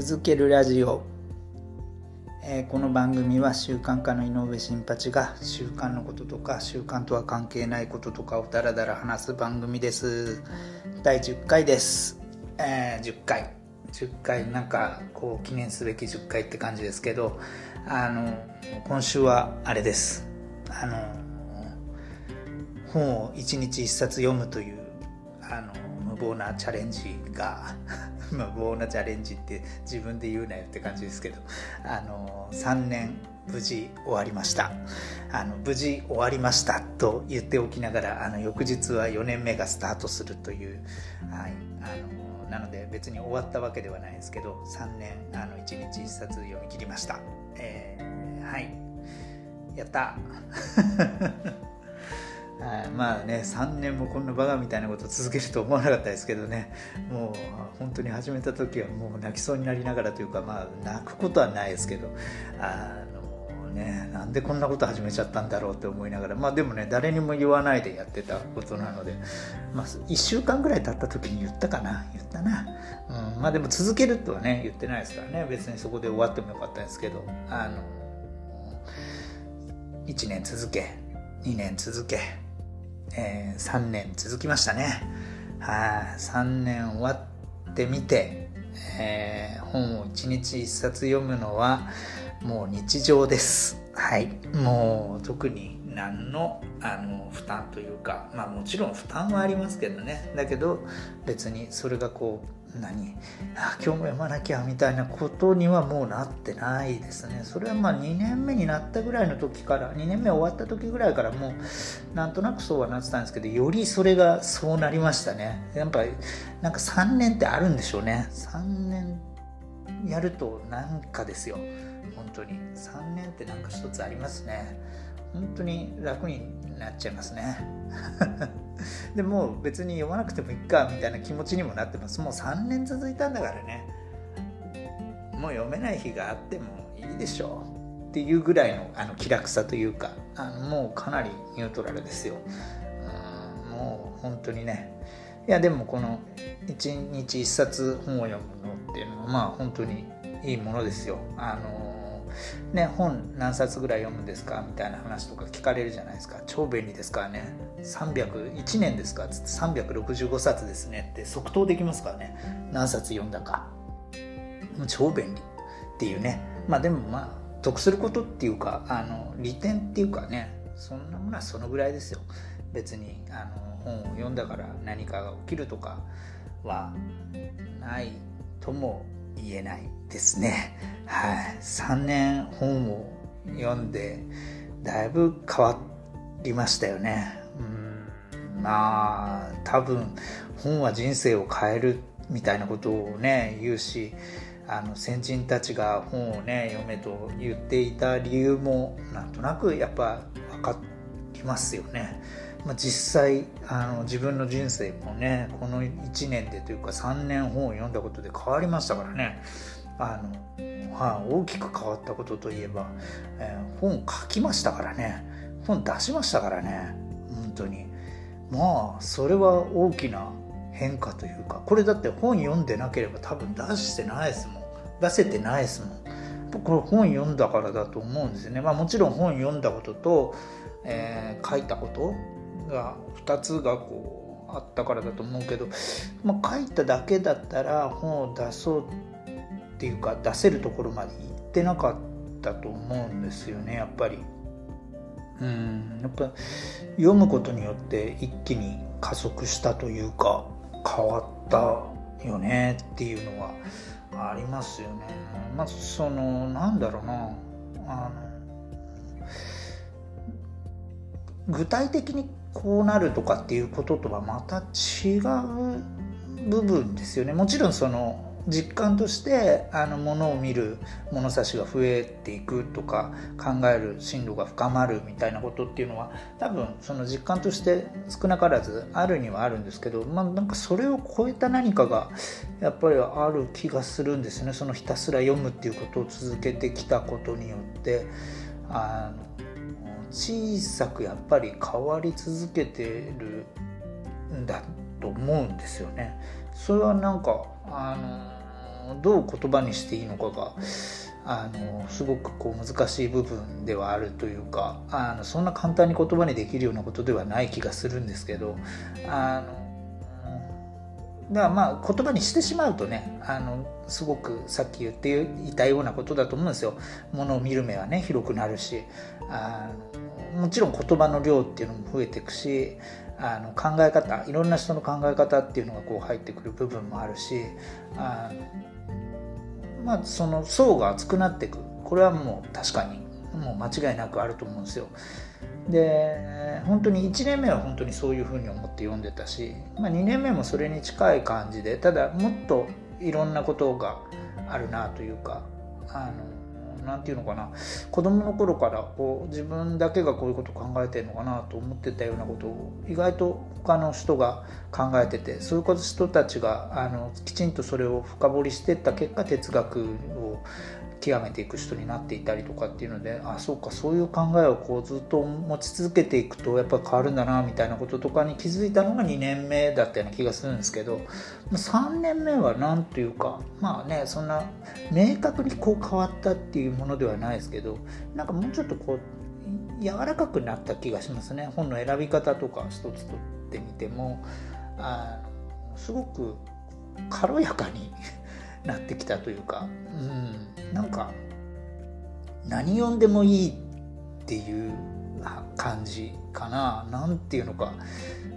続けるラジオ、えー、この番組は習慣化の井上新八が習慣のこととか習慣とは関係ないこととかをダラダラ話す番組です。第10回です、えー、10回。10回なんかこう記念すべき10回って感じですけどあの今週はあれです。あの本を1日1冊読むというあの無謀なチャレンジがま無謀なチャレンジって自分で言うなよって感じですけどあの3年無事終わりました。あの無事終わりましたと言っておきながらあの翌日は4年目がスタートするという、はい、あのなので別に終わったわけではないですけど3年あの1日1冊読み切りました、えー、はい。やった。はい、まあね3年もこんなバカみたいなことを続けると思わなかったですけどね。もう本当に始めた時はもう泣きそうになりながらというかまあ泣くことはないですけど。あのねなんでこんなこと始めちゃったんだろうって思いながら。まあでもね誰にも言わないでやってたことなので、まあ、1週間ぐらい経った時に言ったかな。言ったな、うん、まあでも続けるとはね言ってないですからね。別にそこで終わってもよかったんですけど。あの1年続け2年続け。えー、3年続きましたね。はい、3年終わってみて、えー、本を1日1冊読むのはもう日常です。はい、もう特に何のあの負担というか、まあもちろん負担はありますけどね。だけど別にそれがこう何？あ今日も読まなきゃみたいなことにはもうなってないですね。それはまあ2年目になったぐらいの時から2年目終わった時ぐらいからもうなんとなくそうはなってたんですけどよりそれがそうなりましたね。やっぱりなんか3年ってあるんでしょうね。3年やるとなんかですよ。本当に。3年ってなんか一つありますね。本当に楽になっちゃいますね。でも別に読まなくてもいいかみたいな気持ちにもなってます。もう3年続いたんだからね。もう読めない日があってもいいでしょうっていうぐらいのあの気楽さというか。あのもうかなりニュートラルですよ。うんもう本当にね。いやでもこの1日1冊本を読むのっていうのはまあ本当にいいものですよ。あのね、本何冊ぐらい読むんですかみたいな話とか聞かれるじゃないですか。超便利ですからね。301年ですかつって365冊ですねって即答できますからね。何冊読んだか。もう超便利っていうね。まあでもまあ得することっていうかあの利点っていうかねそんなものはそのぐらいですよ。別にあの本を読んだから何かが起きるとかはないとも言えないですね。はい、3年本を読んでだいぶ変わりましたよね。うんまあ多分本は人生を変えるみたいなことをね言うしあの先人たちが本をね読めと言っていた理由もなんとなくやっぱ分かりますよね。まあ、実際あの自分の人生もねこの1年でというか3年本を読んだことで変わりましたからね。あの、はあ、大きく変わったことといえば、えー、本書きましたからね。本出しましたからね。本当に。まあそれは大きな変化というかこれだって本読んでなければ多分出してないですもん。出せてないですもん。これ本読んだからだと思うんですよね。まあもちろん本読んだことと、えー、書いたことが2つがこうあったからだと思うけど、まあ、書いただけだったら本を出そうっていうか出せるところまで行ってなかったと思うんですよねやっぱり。うんやっぱ読むことによって一気に加速したというか変わったよねっていうのはありますよね。まあそのなんだろうなあの具体的にこうなるとかっていうこととはまた違う部分ですよね。もちろんその実感としてあのものを見る物差しが増えていくとか考える進路が深まるみたいなことっていうのは多分その実感として少なからずあるにはあるんですけど、まあ、なんかそれを超えた何かがやっぱりある気がするんですね。そのひたすら読むっていうことを続けてきたことによってあの小さくやっぱり変わり続けてるんだと思うんですよね。それはなんかあのどう言葉にしていいのかがあのすごくこう難しい部分ではあるというかあのそんな簡単に言葉にできるようなことではない気がするんですけどあのだからまあ言葉にしてしまうとねあのすごくさっき言っていたようなことだと思うんですよ。ものを見る目はね広くなるしあもちろん言葉の量っていうのも増えていくしあの考え方いろんな人の考え方っていうのがこう入ってくる部分もあるしあまあその層が厚くなっていくこれはもう確かにもう間違いなくあると思うんですよ。で本当に1年目は本当にそういうふうに思って読んでたし、まあ、2年目もそれに近い感じでただもっといろんなことがあるなというかあのなんていうのかな子供の頃からこう自分だけがこういうこと考えてるのかなと思ってたようなことを意外と他の人が考えててそういう人たちがあのきちんとそれを深掘りしてった結果哲学を極めていく人になっていたりとかっていうのであそうかそういう考えをこうずっと持ち続けていくとやっぱ変わるんだなみたいなこととかに気づいたのが2年目だったような気がするんですけど3年目は何というかまあねそんな明確にこう変わったっていうものではないですけどなんかもうちょっとこう柔らかくなった気がしますね。本の選び方とか一つとってみてもあすごく軽やかになってきたというか、うん、なんか何読んでもいいっていう感じかな。何ていうのか。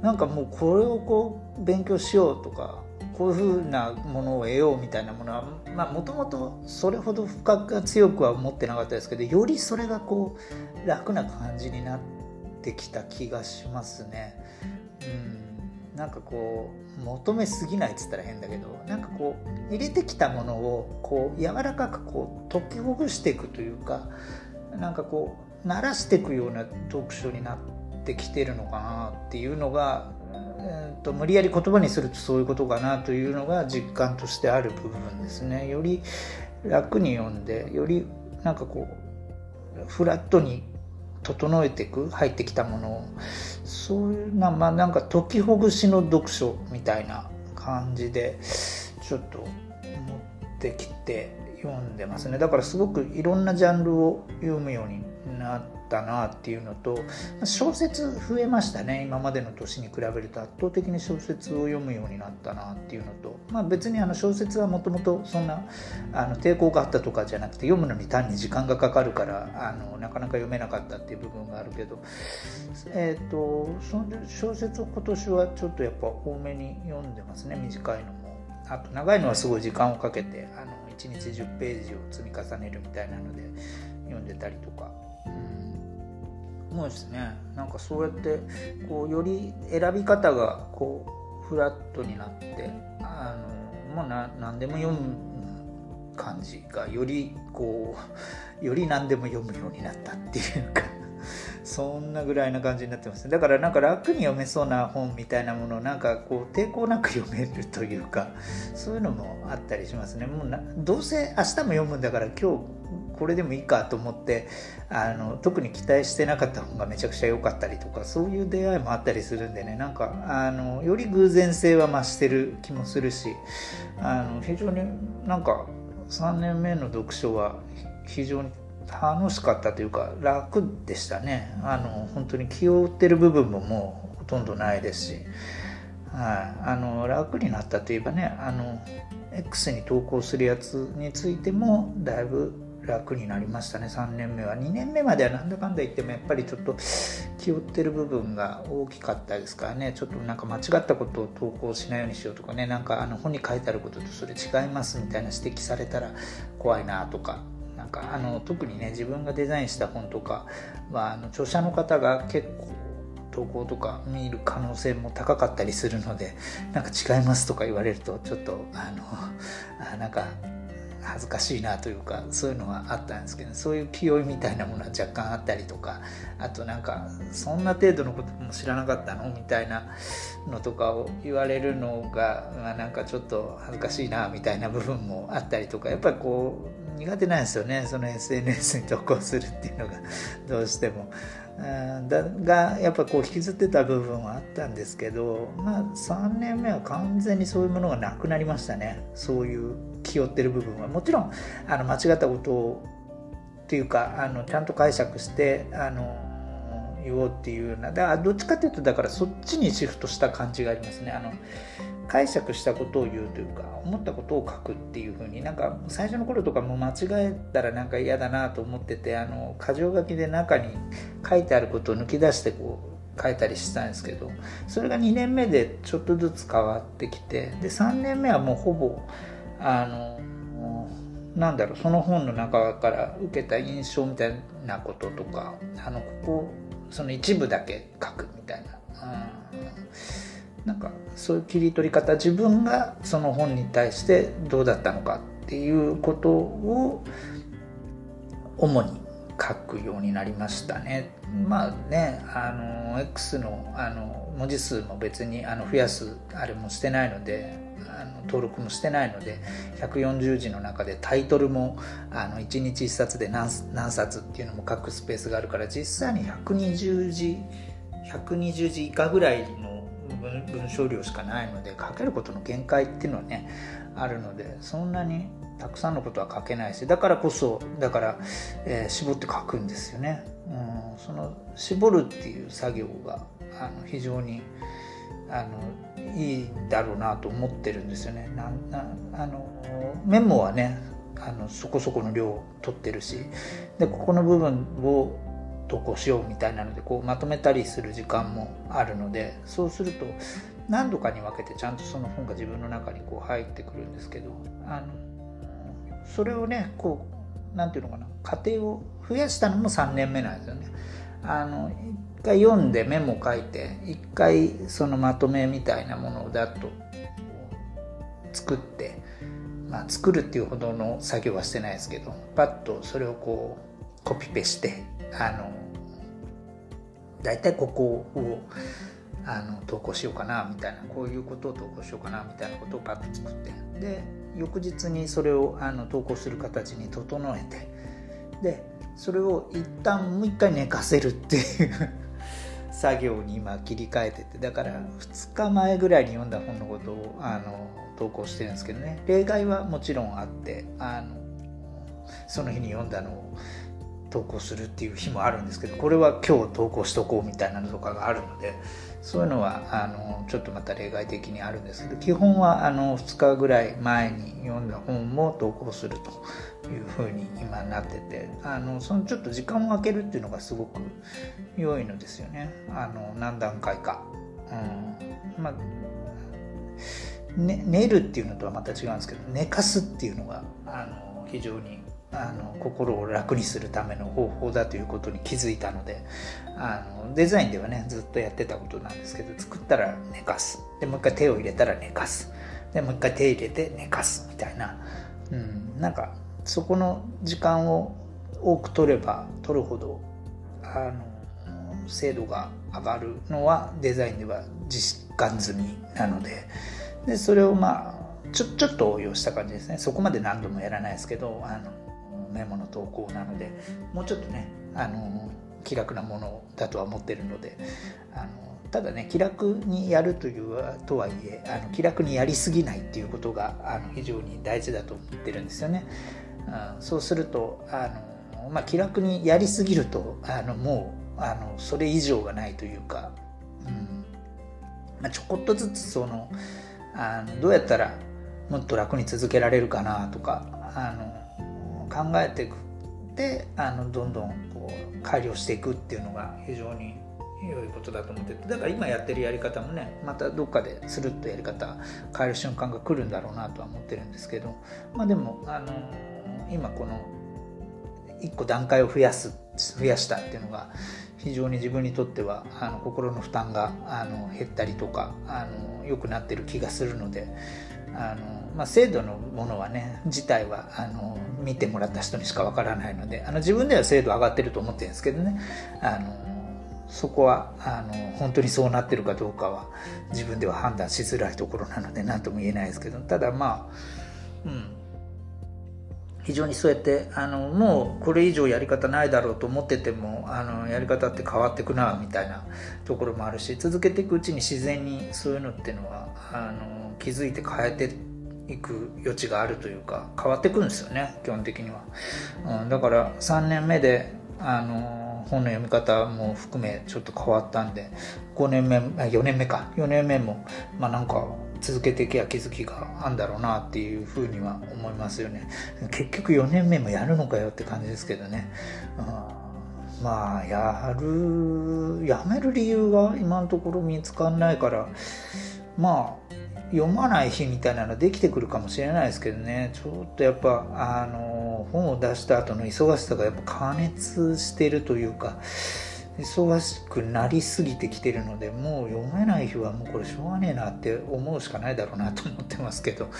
なんかもうこれをこう勉強しようとかこういうふうなものを得ようみたいなものはまあもともとそれほど深くが強くは思ってなかったですけどよりそれがこう楽な感じになってきた気がしますね。うん。なんかこう求めすぎないっつったら変だけどなんかこう入れてきたものをこう柔らかくこう解きほぐしていくというかなんかこう慣らしていくような読書になってきてるのかなっていうのが、えーと、無理やり言葉にするとそういうことかなというのが実感としてある部分ですね。より楽に読んでよりなんかこうフラットに整えていく入ってきたものを。そういうなまあなんか解きほぐしの読書みたいな感じでちょっと持ってきて読んでますね。だからすごくいろんなジャンルを読むようになったなっていうのと小説増えましたね。今までの年に比べると圧倒的に小説を読むようになったなっていうのと、まあ、別にあの小説はもともとそんなあの抵抗があったとかじゃなくて読むのに単に時間がかかるからあのなかなか読めなかったっていう部分があるけど、えーと、その小説を今年はちょっとやっぱ多めに読んでますね。短いのも。あと長いのはすごい時間をかけてあの1日10ページを積み重ねるみたいなので読んでたりとか。うん、もうですね。なんかそうやってこうより選び方がこうフラットになってあのもうな何でも読む感じがよりこうより何でも読むようになったっていうかそんなぐらいな感じになってますだからなんか楽に読めそうな本みたいなものをなんかこう抵抗なく読めるというかそういうのもあったりしますね。もうなどうせ明日も読むんだから今日これでもいいかと思ってあの特に期待してなかった本がめちゃくちゃ良かったりとかそういう出会いもあったりするんでね。なんかあのより偶然性は増してる気もするしあの非常になんか3年目の読書は非常に楽しかったというか楽でしたね。あの本当に気を売ってる部分ももうほとんどないですし、はい、あの楽になったといえばねあの X に投稿するやつについてもだいぶ楽になりましたね。3年目は。2年目まではなんだかんだ言ってもやっぱりちょっと気負ってる部分が大きかったですからね。ちょっとなんか間違ったことを投稿しないようにしようとかね。なんかあの本に書いてあることとそれ違いますみたいな指摘されたら怖いなとかなんかあの特にね自分がデザインした本とかはあの著者の方が結構投稿とか見る可能性も高かったりするのでなんか違いますとか言われるとちょっとあのなんか恥ずかしいなというかそういうのはあったんですけどそういう気負いみたいなものは若干あったりとかあとなんかそんな程度のことも知らなかったの？みたいなのとかを言われるのが、まあ、なんかちょっと恥ずかしいなみたいな部分もあったりとかやっぱりこう苦手なんですよねその SNS に投稿するっていうのがどうしても。だがやっぱこう引きずってた部分はあったんですけどまあ3年目は完全にそういうものがなくなりましたね。そういう気負ってる部分は。もちろんあの間違ったことをっていうかあのちゃんと解釈してあの言おうっていうな。だからどっちかっていうとだからそっちにシフトした感じがありますね。あの解釈したことを言うというか思ったことを書くっていう風に。なんか最初の頃とかも間違えたらなんか嫌だなと思っててあの箇条書きで中に書いてあることを抜き出してこう書いたりしたんですけどそれが2年目でちょっとずつ変わってきてで3年目はもうほぼあのなんだろうその本の中から受けた印象みたいなこととかあのここその一部だけ書くみたいな。うんなんかそういう切り取り方自分がその本に対してどうだったのかっていうことを主に書くようになりましたね。まあねあの X のあの文字数も別にあの増やすあれもしてないのであの登録もしてないので140字の中でタイトルもあの1日1冊で何冊っていうのも書くスペースがあるから実際に120字120字以下ぐらいの文章量しかないので書けることの限界っていうのはねあるのでそんなにたくさんのことは書けないしだからこそだから、えー、絞って書くんですよね、うん、その絞るっていう作業があの非常にあのいいだろうなと思ってるんですよねななあのメモはねあのそこそこの量を取ってるしでここの部分を投稿しようみたいなのでこうまとめたりする時間もあるのでそうすると何度かに分けてちゃんとその本が自分の中にこう入ってくるんですけどあのそれをねこう何て言うのかな家庭を増やしたのも3年目なんですよね。あの回読んでメモ書いて一回そのまとめみたいなものをだと作って、まあ、作るっていうほどの作業はしてないですけどパッとそれをこうコピペしてあの大体ここをあの投稿しようかなみたいなこういうことを投稿しようかなみたいなことをパッと作ってで翌日にそれをあの投稿する形に整えてでそれを一旦もう一回寝かせるっていう作業に今切り替えててだから2日前ぐらいに読んだ本のことをあの投稿してるんですけどね。例外はもちろんあってあのその日に読んだのを投稿するっていう日もあるんですけどこれは今日投稿しとこうみたいなのとかがあるのでそういうのはあのちょっとまた例外的にあるんですけど基本はあの2日ぐらい前に読んだ本も投稿すると。いうふうに今なっててあのそのちょっと時間を空けるっていうのがすごく良いのですよね。あの何段階か。うん。まあね、寝るっていうのとはまた違うんですけど寝かすっていうのがあの非常にあの心を楽にするための方法だということに気づいたのであのデザインではねずっとやってたことなんですけど作ったら寝かす。でもう一回手を入れたら寝かす。でもう一回手入れて寝かすみたいな、うん、なんかそこの時間を多く取れば取るほどあの精度が上がるのはデザインでは実感済みなのででそれをまあちょちょっと応用した感じですねそこまで何度もやらないですけどあのメモの投稿なのでもうちょっとねあの気楽なものだとは思ってるのであのただね気楽にやるというとはいえあの気楽にやりすぎないっていうことがあの非常に大事だと思ってるんですよね。うん、そうするとあの、まあ、気楽にやりすぎるとあのもうあのそれ以上がないというか、うん。まあ、ちょこっとずつそのあのどうやったらもっと楽に続けられるかなとかあの考えていくであのどんどんこう改良していくっていうのが非常に良いことだと思っててだから今やってるやり方もねまたどっかでスルッとやり方変える瞬間が来るんだろうなとは思ってるんですけどまあでもあの今この1個段階を増やす増やしたっていうのが非常に自分にとってはあの心の負担があの減ったりとかあの良くなってる気がするのであの、まあ、制度のものはね自体はあの見てもらった人にしかわからないのであの自分では精度上がってると思ってるんですけどねあのそこはあの本当にそうなってるかどうかは自分では判断しづらいところなので何とも言えないですけどただまあうん。非常にそうやってあのもうこれ以上やり方ないだろうと思っててもあのやり方って変わってくなみたいなところもあるし続けていくうちに自然にそういうのっていうのはあの気づいて変えていく余地があるというか変わっていくんですよね基本的には、うん、だから3年目であの本の読み方も含めちょっと変わったんで5年目4年目か。4年目もまあなんか続けていけば気づきがあるんだろうなっていうふうには思いますよね。結局4年目もやるのかよって感じですけどね、うん、まあやるやめる理由が今のところ見つかんないからまあ読まない日みたいなのできてくるかもしれないですけどね。ちょっとやっぱあの本を出した後の忙しさがやっぱ加熱してるというか忙しくなりすぎてきてるのでもう読めない日はもうこれしょうがねえなって思うしかないだろうなと思ってますけど、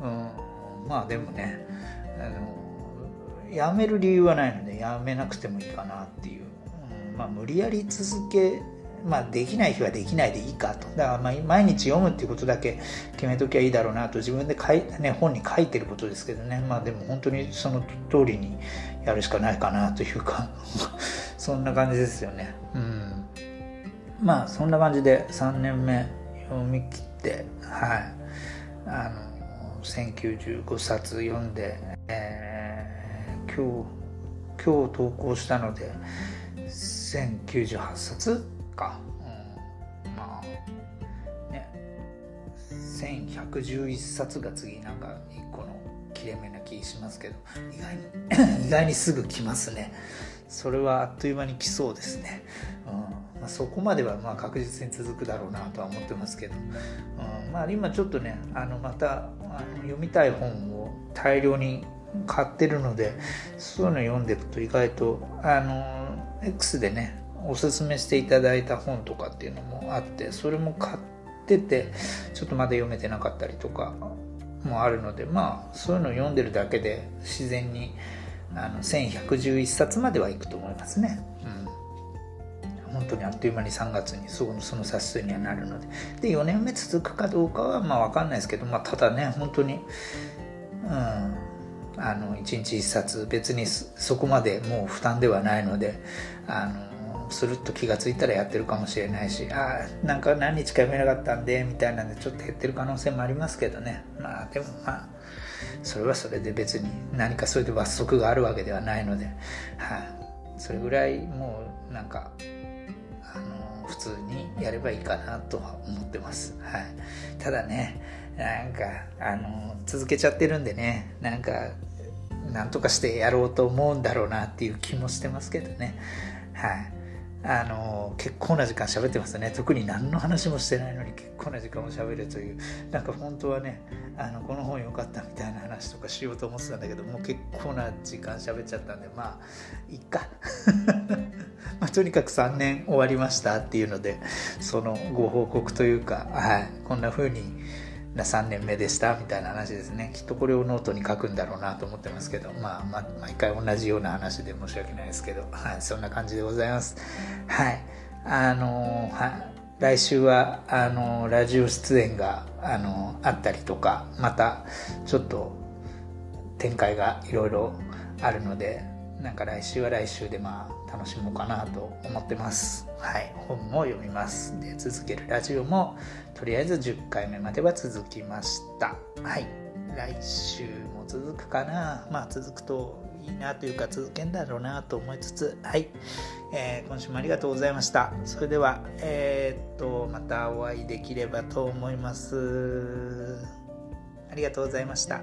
うん、まあでもねあのやめる理由はないのでやめなくてもいいかなっていう、うん、まあ無理やり続けまあ、できない日はできないでいいかと。だからま毎日読むっていうことだけ決めときゃいいだろうなと。自分で書い、ね、本に書いてることですけどね。まあでも本当にその通りにやるしかないかなというか。そんな感じですよね。うん。まあそんな感じで3年目読み切って、はい。あの、1095冊読んで、えー、今日、今日投稿したので、1098冊か、うん、まあね1111冊が次なんか1個の切れ目な気しますけど意外に 意外にすぐ来ますねそれはあっという間に来そうですね、うん。まあ、そこまではまあ確実に続くだろうなとは思ってますけど、うん。まあ、今ちょっとねあのまたあの読みたい本を大量に買ってるのでそういうの読んでいくと意外とあの X でねおすすめしていただいた本とかっていうのもあってそれも買っててちょっとまだ読めてなかったりとかもあるのでまあそういうの読んでるだけで自然にあの1111冊まではいくと思いますね。うん、本当にあっという間に3月にそのその冊数にはなるので。で4年目続くかどうかはまあ分かんないですけど、まあ、ただね本当にうんあの1日1冊別にそこまでもう負担ではないのであのスルッと気が付いたらやってるかもしれないしああなんか何日か読めなかったんでみたいなんでちょっと減ってる可能性もありますけどね。まあでもまあそれはそれで別に何かそれで罰則があるわけではないので、はい、それぐらいもうなんかあの普通にやればいいかなとは思ってます、はい、ただねなんかあの続けちゃってるんでねなんかなんとかしてやろうと思うんだろうなっていう気もしてますけどね。はい。あの結構な時間喋ってますね。特に何の話もしてないのに結構な時間を喋るというなんか本当はねあのこの本良かったみたいな話とかしようと思ってたんだけどもう結構な時間喋っちゃったんでまあいっか。まあ、とにかく3年終わりましたっていうのでそのご報告というか、はい、こんな風にな3年目でしたみたいな話ですね。きっとこれをノートに書くんだろうなと思ってますけどまあ、まあ毎回同じような話で申し訳ないですけど、はい、そんな感じでございます。はい。あのは来週はあのラジオ出演があのあったりとかまたちょっと展開がいろいろあるのでなんか来週は来週でまあ楽しもうかなと思ってます。はい、本も読みます。で、続けるラジオもとりあえず10回目までは続きました。はい、来週も続くかな。まあ続くといいなというか続けんだろうなと思いつつ、はい、えー、今週もありがとうございました。それでは、えー、っと、またお会いできればと思います。ありがとうございました。